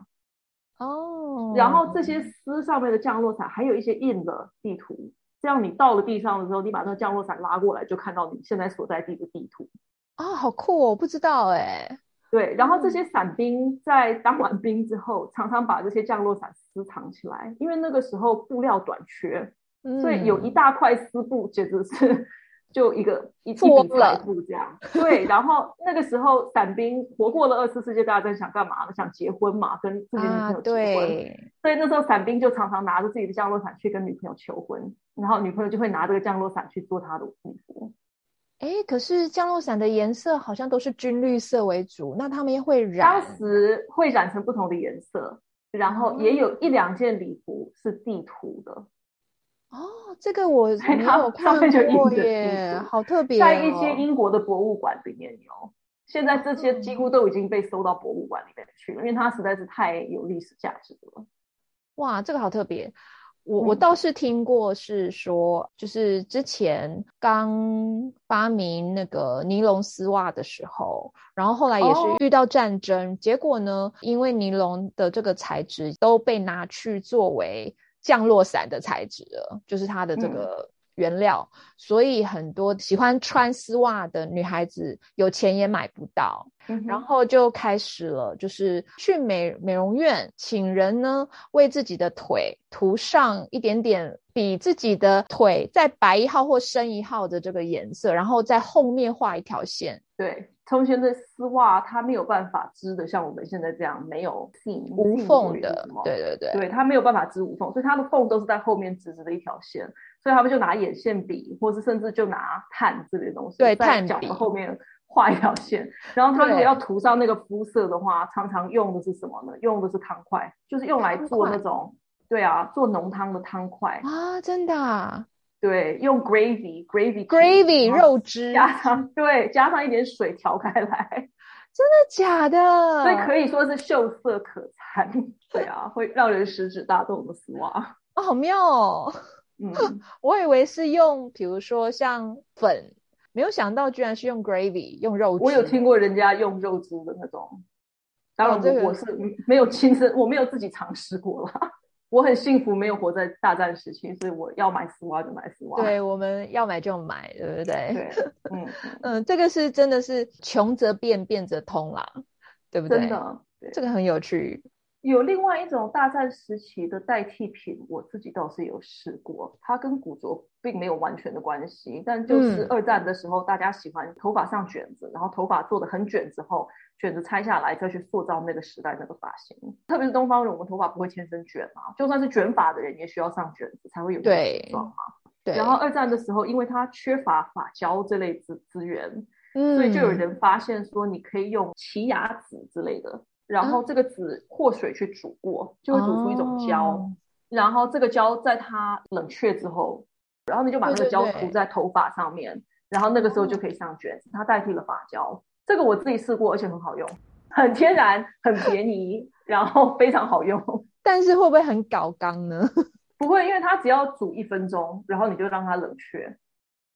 哦。然后这些丝上面的降落伞还有一些印的地图，这样你到了地上的时候，你把那个降落伞拉过来，就看到你现在所在地的地图。啊，好酷哦！不知道哎。对，然后这些伞兵在当完兵之后，常常把这些降落伞私藏起来，因为那个时候布料短缺，所以有一大块丝布，简直是 [laughs] 就一个一笔财富这样。对，然后那个时候伞兵活过了二次世界大战，想干嘛呢？想结婚嘛，跟自己女朋友结婚。所以那时候伞兵就常常拿着自己的降落伞去跟女朋友求婚，然后女朋友就会拿这个降落伞去做他的衣服。哎，可是降落伞的颜色好像都是军绿色为主，那他们会染？当时会染成不同的颜色，然后也有一两件礼服是地图的。哦，这个我没有 [laughs] 看过耶，好特别。在一些英国的博物馆里面有，现在这些几乎都已经被收到博物馆里面去了，因为它实在是太有历史价值了。哇，这个好特别。我我倒是听过，是说就是之前刚发明那个尼龙丝袜的时候，然后后来也是遇到战争，结果呢，因为尼龙的这个材质都被拿去作为降落伞的材质了，就是它的这个。原料，所以很多喜欢穿丝袜的女孩子有钱也买不到，然后就开始了，就是去美美容院请人呢为自己的腿涂上一点点比自己的腿再白一号或深一号的这个颜色，然后在后面画一条线。对，从前的丝袜它没有办法织的像我们现在这样没有无缝的，对对对，对它没有办法织无缝，所以它的缝都是在后面直直的一条线。所以他们就拿眼线笔，或是甚至就拿炭之类东西，在脚的后面画一条线。然后他如果要涂上那个肤色的话，常常用的是什么呢？用的是汤块，就是用来做那种，对啊，做浓汤的汤块啊，真的。对，用 gravy，gravy，gravy 肉汁加上对，加上一点水调开来，[laughs] 真的假的？所以可以说是秀色可餐。对啊，会让人食指大动的丝袜啊，好妙哦。嗯，[laughs] 我以为是用，比如说像粉，没有想到居然是用 gravy，用肉汁。我有听过人家用肉汁的那种，当然我我是没有亲身，我没有自己尝试过了。[laughs] 我很幸福，没有活在大战时期，所以我要买丝袜就买丝袜。对，我们要买就买，对不对？对，[laughs] 嗯嗯，这个是真的是穷则变，变则通啦，对不对？真的，这个很有趣。有另外一种大战时期的代替品，我自己倒是有试过，它跟古着并没有完全的关系，但就是二战的时候，大家喜欢头发上卷子，然后头发做的很卷之后，卷子拆下来再去塑造那个时代那个发型。特别是东方人，我们头发不会天生卷嘛，就算是卷发的人也需要上卷子才会有形状嘛。对。然后二战的时候，因为它缺乏发胶这类资资源，所以就有人发现说，你可以用奇亚籽之类的。然后这个籽或水去煮过，就会煮出一种胶。然后这个胶在它冷却之后，然后你就把那个胶涂在头发上面，然后那个时候就可以上卷子，它代替了发胶。这个我自己试过，而且很好用，很天然，很便宜，然后非常好用。[laughs] 但是会不会很搞刚呢？[laughs] 不会，因为它只要煮一分钟，然后你就让它冷却。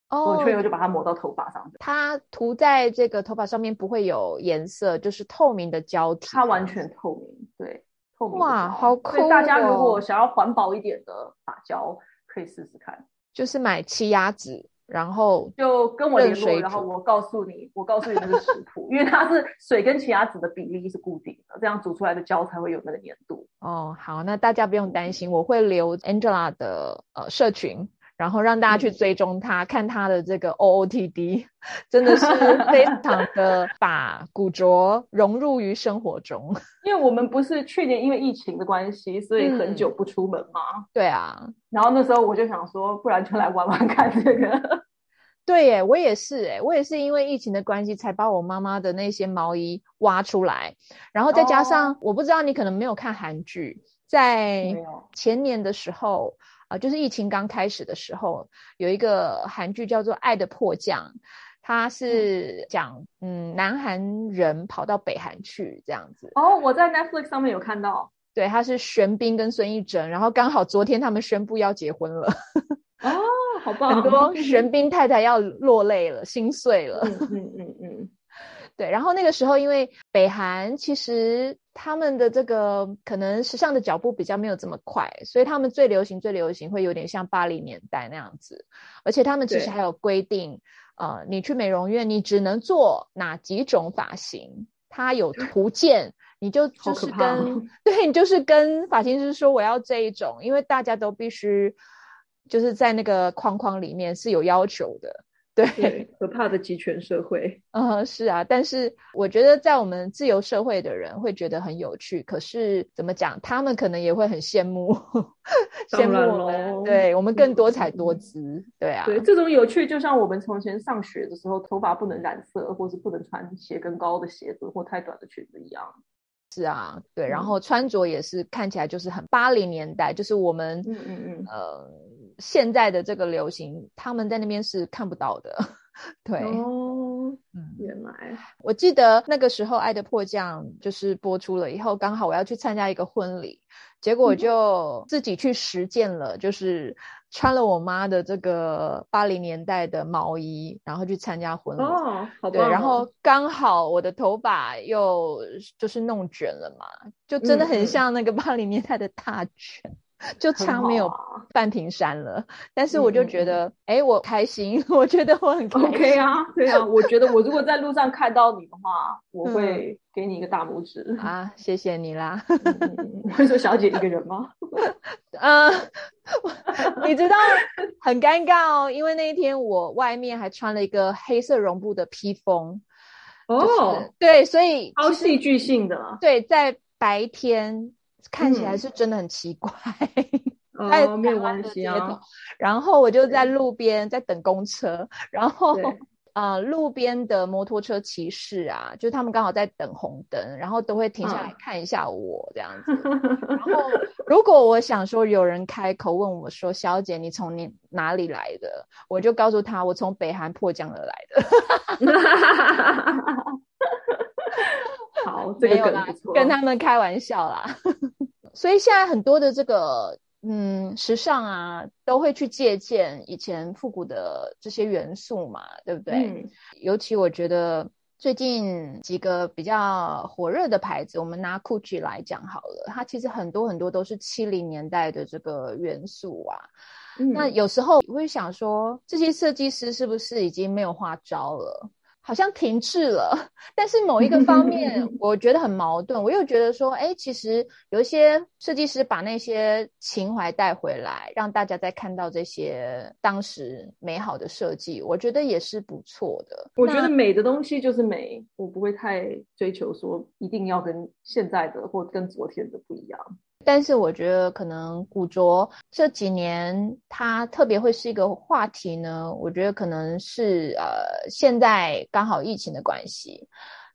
冷却以后就把它抹到头发上。它涂在这个头发上面不会有颜色，就是透明的胶体。它完全透明，对，透明。哇，好酷！大家如果想要环保一点的发胶，可以试试看。就是买气压纸，然后就跟我联络，然后我告诉你，我告诉你那个食谱，因为它是水跟气压纸的比例是固定的，这样煮出来的胶才会有那个粘度。哦，好，那大家不用担心，我会留 Angela 的呃社群。然后让大家去追踪他，看他的这个 OOTD，[laughs] 真的是 [laughs] 非常的把古着融入于生活中。[laughs] 因为我们不是去年因为疫情的关系，所以很久不出门嘛。对啊，然后那时候我就想说，不然就来玩玩看这个。对耶，我也是哎，我也是因为疫情的关系，才把我妈妈的那些毛衣挖出来，然后再加上我不知道你可能没有看韩剧，在前年的时候。啊，就是疫情刚开始的时候，有一个韩剧叫做《爱的迫降》，它是讲嗯，南韩人跑到北韩去这样子。哦，我在 Netflix 上面有看到。对，他是玄彬跟孙艺珍，然后刚好昨天他们宣布要结婚了。哦，好 [laughs] 棒！很多玄彬太太要落泪了，心碎了。嗯嗯嗯嗯。[laughs] 对，然后那个时候因为北韩其实他们的这个可能时尚的脚步比较没有这么快，所以他们最流行最流行会有点像八零年代那样子，而且他们其实还有规定，呃，你去美容院你只能做哪几种发型，它有 [laughs] 图鉴，你就就是跟对你就是跟发型师说我要这一种，因为大家都必须就是在那个框框里面是有要求的。[laughs] 对，可怕的集权社会。嗯，是啊，但是我觉得在我们自由社会的人会觉得很有趣。可是怎么讲，他们可能也会很羡慕，[laughs] 羡慕我们。对我们更多彩多姿。对啊，对这种有趣，就像我们从前上学的时候，头发不能染色，或是不能穿鞋跟高的鞋子或太短的裙子一样。是啊，对，然后穿着也是看起来就是很八零年代，就是我们嗯嗯嗯呃。现在的这个流行，他们在那边是看不到的。[laughs] 对哦，嗯，原来我记得那个时候《爱的迫降》就是播出了以后，刚好我要去参加一个婚礼，结果就自己去实践了，就是穿了我妈的这个八零年代的毛衣，然后去参加婚礼。哦，好对，然后刚好我的头发又就是弄卷了嘛，就真的很像那个八零年代的大卷。就差没有半瓶山了，但是我就觉得，哎，我开心，[laughs] 我觉得我很 OK 啊，对啊，我觉得我如果在路上看到你的话，我会给你一个大拇指啊，谢谢你啦。会说小姐一个人吗？嗯 [laughs] [laughs] 你知道很尴尬哦，因为那一天我外面还穿了一个黑色绒布的披风哦，对，所以超戏剧性的，对，在白天。看起来是真的很奇怪，哦，[laughs] 没有关系啊。然后我就在路边在等公车，然后啊，[laughs] 路边的摩托车骑士啊，就他们刚好在等红灯，然后都会停下来看一下我这样子。然后 [laughs] 如果我想说有人开口问我说：“小姐，你从你哪里来的？”我就告诉他：“我从北韩迫降而来的。”好，[laughs] 这个啦，跟他们开玩笑啦。[laughs] 所以现在很多的这个嗯时尚啊，都会去借鉴以前复古的这些元素嘛，对不对？尤其我觉得最近几个比较火热的牌子，我们拿 Gucci 来讲好了，它其实很多很多都是七零年代的这个元素啊。那有时候我会想说，这些设计师是不是已经没有花招了？好像停滞了，[laughs] 但是某一个方面，[laughs] 我觉得很矛盾。我又觉得说，哎，其实有一些设计师把那些情怀带回来，让大家再看到这些当时美好的设计，我觉得也是不错的。我觉得美的东西就是美，我不会太追求说一定要跟现在的或跟昨天的不一样。但是我觉得可能古着这几年它特别会是一个话题呢。我觉得可能是呃现在刚好疫情的关系，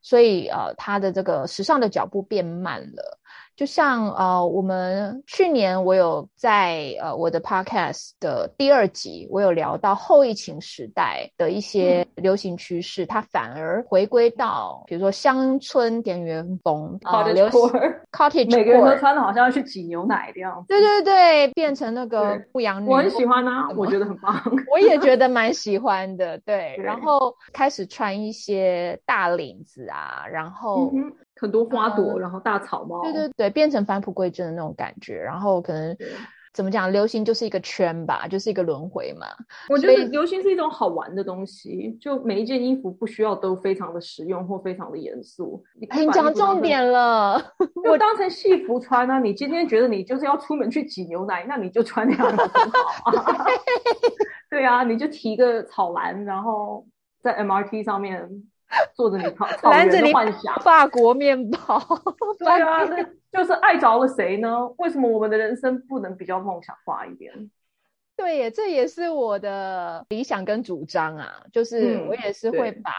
所以呃它的这个时尚的脚步变慢了。就像呃，我们去年我有在呃我的 podcast 的第二集，我有聊到后疫情时代的一些流行趋势，它反而回归到比如说乡村田园风啊，流行 cottage，[laughs] 每个人都穿的好像要去挤牛奶的样子。对对对，变成那个牧羊女，我很喜欢啊，我觉得很棒，[laughs] 我也觉得 [laughs] 蛮喜欢的。对，然后开始穿一些大领子啊，然后。很多花朵，然后大草帽，对对对，变成返璞归真的那种感觉。然后可能怎么讲，流行就是一个圈吧，就是一个轮回嘛。我觉得流行是一种好玩的东西，就每一件衣服不需要都非常的实用或非常的严肃。你讲重点了，我当成戏服穿啊。你今天觉得你就是要出门去挤牛奶，那你就穿那样的很好啊。[laughs] 对啊，你就提个草篮，然后在 MRT 上面。做着你草草原的幻想，法国面包，[laughs] 对啊，[laughs] 那就是爱着了谁呢？为什么我们的人生不能比较梦想化一点？对耶，这也是我的理想跟主张啊，就是我也是会把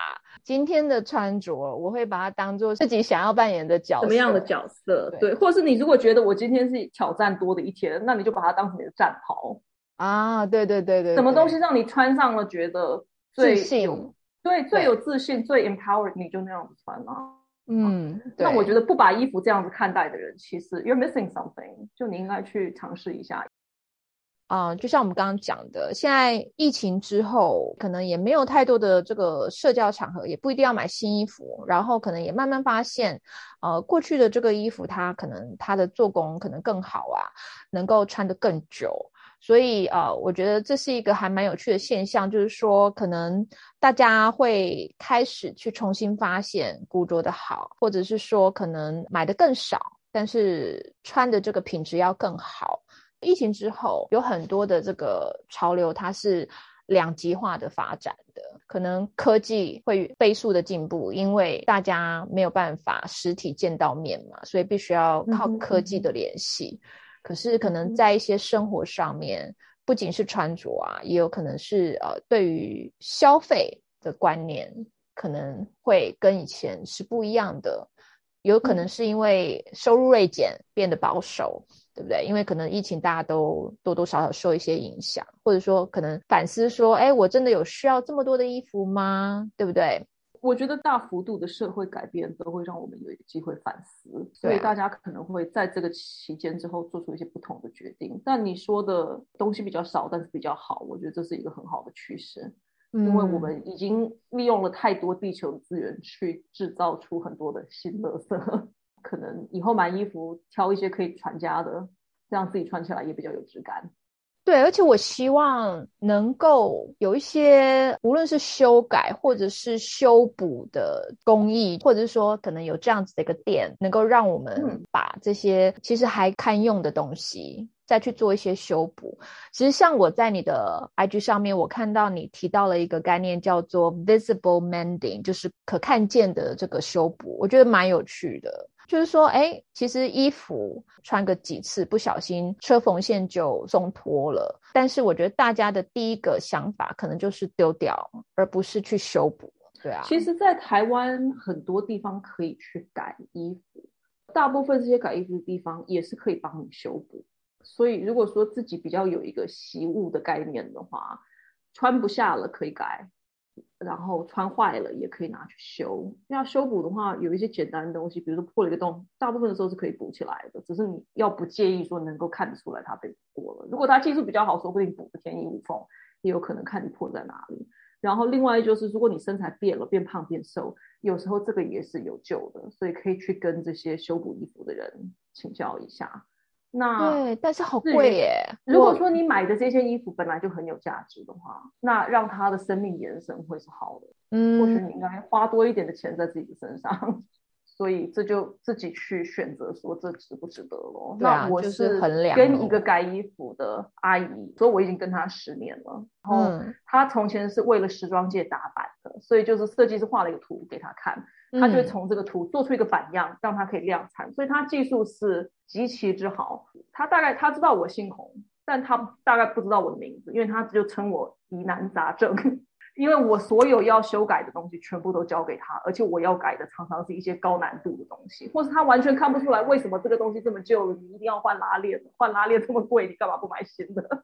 今天的穿着，我会把它当做自己想要扮演的角色，什么样的角色？对，或是你如果觉得我今天是挑战多的一天，那你就把它当成你的战袍啊！对对对对，什么东西让你穿上了觉得自信？对，最有自信、最 empowered，你就那样子穿吗？嗯，那我觉得不把衣服这样子看待的人，其实 you're missing something，就你应该去尝试一下。啊，就像我们刚刚讲的，现在疫情之后，可能也没有太多的这个社交场合，也不一定要买新衣服，然后可能也慢慢发现，呃，过去的这个衣服它可能它的做工可能更好啊，能够穿得更久，所以呃，我觉得这是一个还蛮有趣的现象，就是说可能大家会开始去重新发现古着的好，或者是说可能买的更少，但是穿的这个品质要更好。疫情之后，有很多的这个潮流，它是两极化的发展的。可能科技会飞速的进步，因为大家没有办法实体见到面嘛，所以必须要靠科技的联系。可是，可能在一些生活上面，不仅是穿着啊，也有可能是呃，对于消费的观念，可能会跟以前是不一样的。有可能是因为收入锐减，变得保守。对不对？因为可能疫情，大家都多多少少受一些影响，或者说可能反思说：“哎，我真的有需要这么多的衣服吗？”对不对？我觉得大幅度的社会改变都会让我们有机会反思，所以大家可能会在这个期间之后做出一些不同的决定。但你说的东西比较少，但是比较好，我觉得这是一个很好的趋势，因为我们已经利用了太多地球资源去制造出很多的新垃圾。[laughs] 可能以后买衣服挑一些可以传家的，这样自己穿起来也比较有质感。对，而且我希望能够有一些，无论是修改或者是修补的工艺，或者是说可能有这样子的一个店，能够让我们把这些其实还堪用的东西再去做一些修补。其实像我在你的 IG 上面，我看到你提到了一个概念，叫做 visible mending，就是可看见的这个修补，我觉得蛮有趣的。就是说，哎，其实衣服穿个几次，不小心车缝线就松脱了。但是我觉得大家的第一个想法可能就是丢掉，而不是去修补。对啊，其实，在台湾很多地方可以去改衣服，大部分这些改衣服的地方也是可以帮你修补。所以，如果说自己比较有一个习物的概念的话，穿不下了可以改。然后穿坏了也可以拿去修。要修补的话，有一些简单的东西，比如说破了一个洞，大部分的时候是可以补起来的。只是你要不介意说能够看得出来它被破了。如果它技术比较好，说不定补的天衣无缝，也有可能看你破在哪里。然后另外就是，如果你身材变了，变胖变瘦，有时候这个也是有救的，所以可以去跟这些修补衣服的人请教一下。那对，但是好贵耶。如果说你买的这件衣服本来就很有价值的话，那让它的生命延伸会是好的。嗯，或许你应该花多一点的钱在自己的身上。[laughs] 所以这就自己去选择，说这值不值得咯。那我是跟一个改衣服的阿姨，所以我已经跟她十年了。然后她从前是为了时装界打版的，所以就是设计师画了一个图给她看，她就从这个图做出一个版样，让他可以量产。所以他技术是极其之好。他大概他知道我姓洪，但他大概不知道我的名字，因为他就称我疑难杂症。[laughs] 因为我所有要修改的东西全部都交给他，而且我要改的常常是一些高难度的东西，或是他完全看不出来为什么这个东西这么旧了，你一定要换拉链，换拉链这么贵，你干嘛不买新的？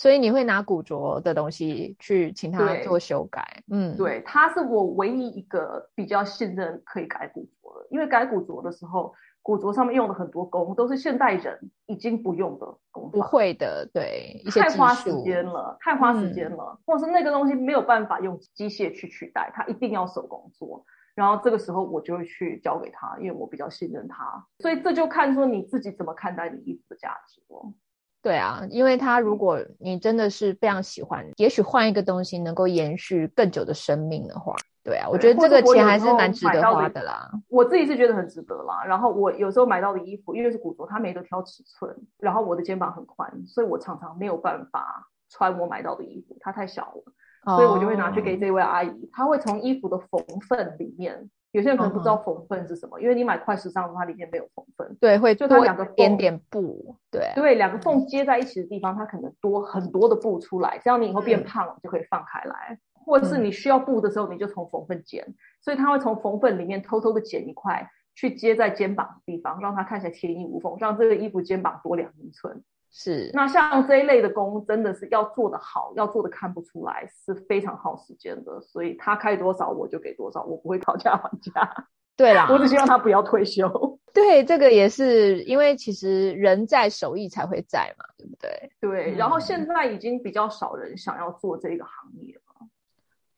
所以你会拿古着的东西去请他做修改，嗯，对，他是我唯一一个比较信任可以改古着的，因为改古着的时候。古着上面用的很多工都是现代人已经不用的工，不会的，对，太花时间了，太花时间了，或者是那个东西没有办法用机械去取代，它一定要手工做。然后这个时候我就会去交给他，因为我比较信任他。所以这就看出你自己怎么看待你衣服的价值哦。对啊，因为他如果你真的是非常喜欢，也许换一个东西能够延续更久的生命的话。对啊，我觉得这个钱还是蛮值得花的啦。我自己是觉得很值得啦。然后我有时候买到的衣服，因为是古着，它没得挑尺寸。然后我的肩膀很宽，所以我常常没有办法穿我买到的衣服，它太小了。所以我就会拿去给这位阿姨，她会从衣服的缝缝里面，有些人可能不知道缝份是什么，因为你买快时尚的话，里面没有缝份。对，会就它两个点点布，对对，两个缝接在一起的地方，它可能多很多的布出来，这样你以后变胖了就可以放开来。或者是你需要布的时候，你就从缝缝剪，所以它会从缝缝里面偷偷的剪一块，去接在肩膀的地方，让它看起来天衣无缝，让这个衣服肩膀多两英寸。是，那像这一类的工，真的是要做的好，要做的看不出来，是非常耗时间的。所以他开多少我就给多少，我不会讨价还价。对啦，我只希望他不要退休。[laughs] 对，这个也是因为其实人在手艺才会在嘛，对不对？对，然后现在已经比较少人想要做这个行业了。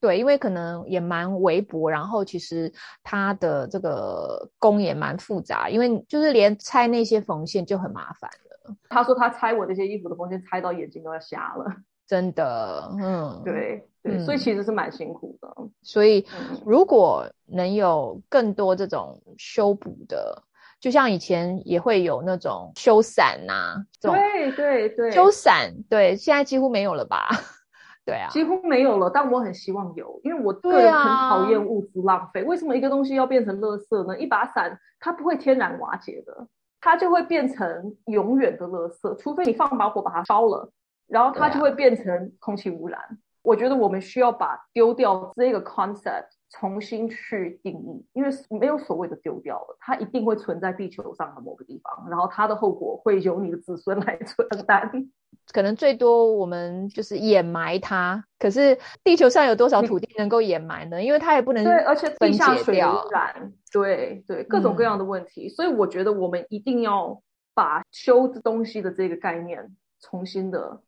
对，因为可能也蛮微薄，然后其实它的这个工也蛮复杂，因为就是连拆那些缝线就很麻烦了。他说他拆我这些衣服的缝线，拆到眼睛都要瞎了。[laughs] 真的，嗯，对对，所以其实是蛮辛苦的。所以如果能有更多这种修补的，就像以前也会有那种修伞呐，对对对，修伞，对，现在几乎没有了吧？[laughs] 对啊，几乎没有了，但我很希望有，因为我个人很讨厌物资浪费。为什么一个东西要变成垃圾呢？一把伞它不会天然瓦解的，它就会变成永远的垃圾，除非你放把火把它烧了，然后它就会变成空气污染。我觉得我们需要把丢掉这个 concept。重新去定义，因为没有所谓的丢掉了，它一定会存在地球上的某个地方，然后它的后果会由你的子孙来承担。可能最多我们就是掩埋它，可是地球上有多少土地能够掩埋呢？因为它也不能对，而且地下水污染，对对，各种各样的问题。所以我觉得我们一定要把修东西的这个概念重新的。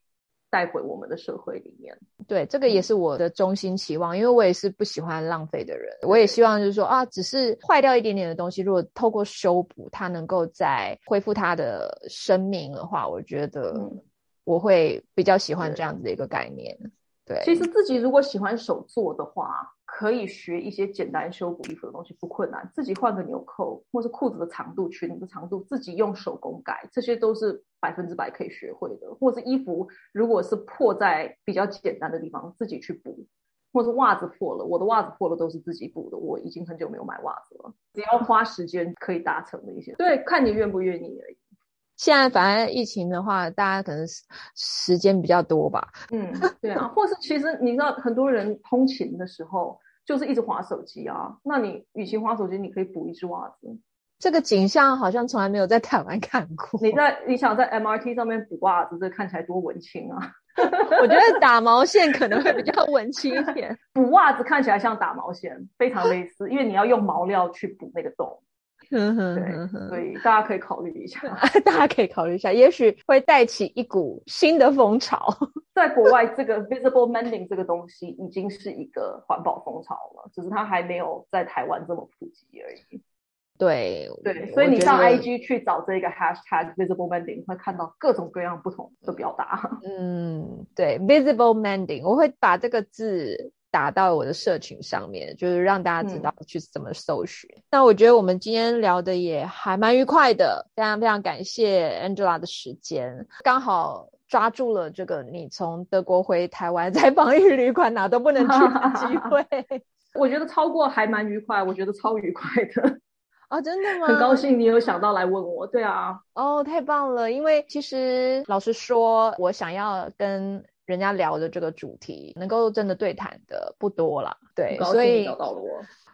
带回我们的社会里面，对这个也是我的衷心期望，因为我也是不喜欢浪费的人。我也希望就是说啊，只是坏掉一点点的东西，如果透过修补，它能够再恢复它的生命的话，我觉得我会比较喜欢这样子的一个概念。对，其实自己如果喜欢手做的话。可以学一些简单修补衣服的东西，不困难。自己换个纽扣，或是裤子的长度、裙子的长度，自己用手工改，这些都是百分之百可以学会的。或是衣服，如果是破在比较简单的地方，自己去补；或是袜子破了，我的袜子破了都是自己补的。我已经很久没有买袜子了，只要花时间可以达成的一些，对，看你愿不愿意而已。现在反正疫情的话，大家可能时间比较多吧。嗯，对啊，[laughs] 或是其实你知道，很多人通勤的时候。就是一直划手机啊，那你与其划手机，你可以补一只袜子。这个景象好像从来没有在台湾看过。你在你想在 MRT 上面补袜子，这看起来多文青啊！[laughs] 我觉得打毛线可能会比较文青一点。[laughs] 补袜子看起来像打毛线，非常类似，因为你要用毛料去补那个洞。对，所以大家可以考虑一下，[laughs] 大家可以考虑一下，也许会带起一股新的风潮。[laughs] 在国外，这个 visible mending 这个东西已经是一个环保风潮了，只是它还没有在台湾这么普及而已。对对，所以你上 IG 去找这个 hashtag visible mending，会看到各种各样不同的表达。[laughs] 嗯，对，visible mending，我会把这个字。打到我的社群上面，就是让大家知道去怎么搜寻。那我觉得我们今天聊的也还蛮愉快的，非常非常感谢 Angela 的时间，刚好抓住了这个你从德国回台湾 [laughs] 在防疫旅馆哪都不能去的机 [laughs] 会。我觉得超过还蛮愉快，我觉得超愉快的啊，[laughs] 真的吗？很高兴你有想到来问我，对啊，哦，太棒了，因为其实老实说，我想要跟。人家聊的这个主题，能够真的对谈的不多了，对，所以找到了我。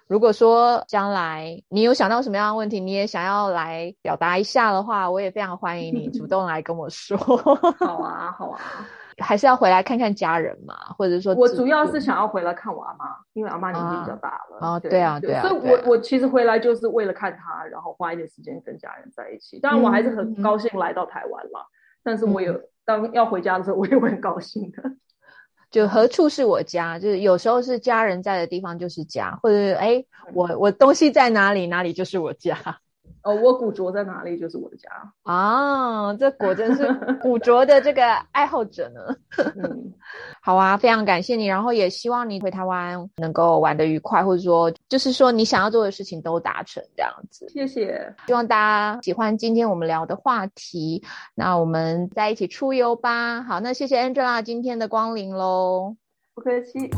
如果说将来你有想到什么样的问题，你也想要来表达一下的话，我也非常欢迎你主动来跟我说。[laughs] 好啊，好啊，还是要回来看看家人嘛，或者说，我主要是想要回来看我阿妈，因为阿妈年纪比较大了。啊，对啊，对啊，所以我我其实回来就是为了看她，然后花一点时间跟家人在一起。当然，我还是很高兴来到台湾了，但是我有。当要回家的时候，我也会很高兴的。[laughs] 就何处是我家？就是有时候是家人在的地方就是家，或者是哎，我我东西在哪里，哪里就是我家。哦，我古着在哪里就是我的家啊！这果真是古着的这个爱好者呢。[laughs] 嗯，好啊，非常感谢你，然后也希望你回台湾能够玩得愉快，或者说就是说你想要做的事情都达成这样子。谢谢，希望大家喜欢今天我们聊的话题。那我们在一起出游吧。好，那谢谢 Angela 今天的光临喽。不客气。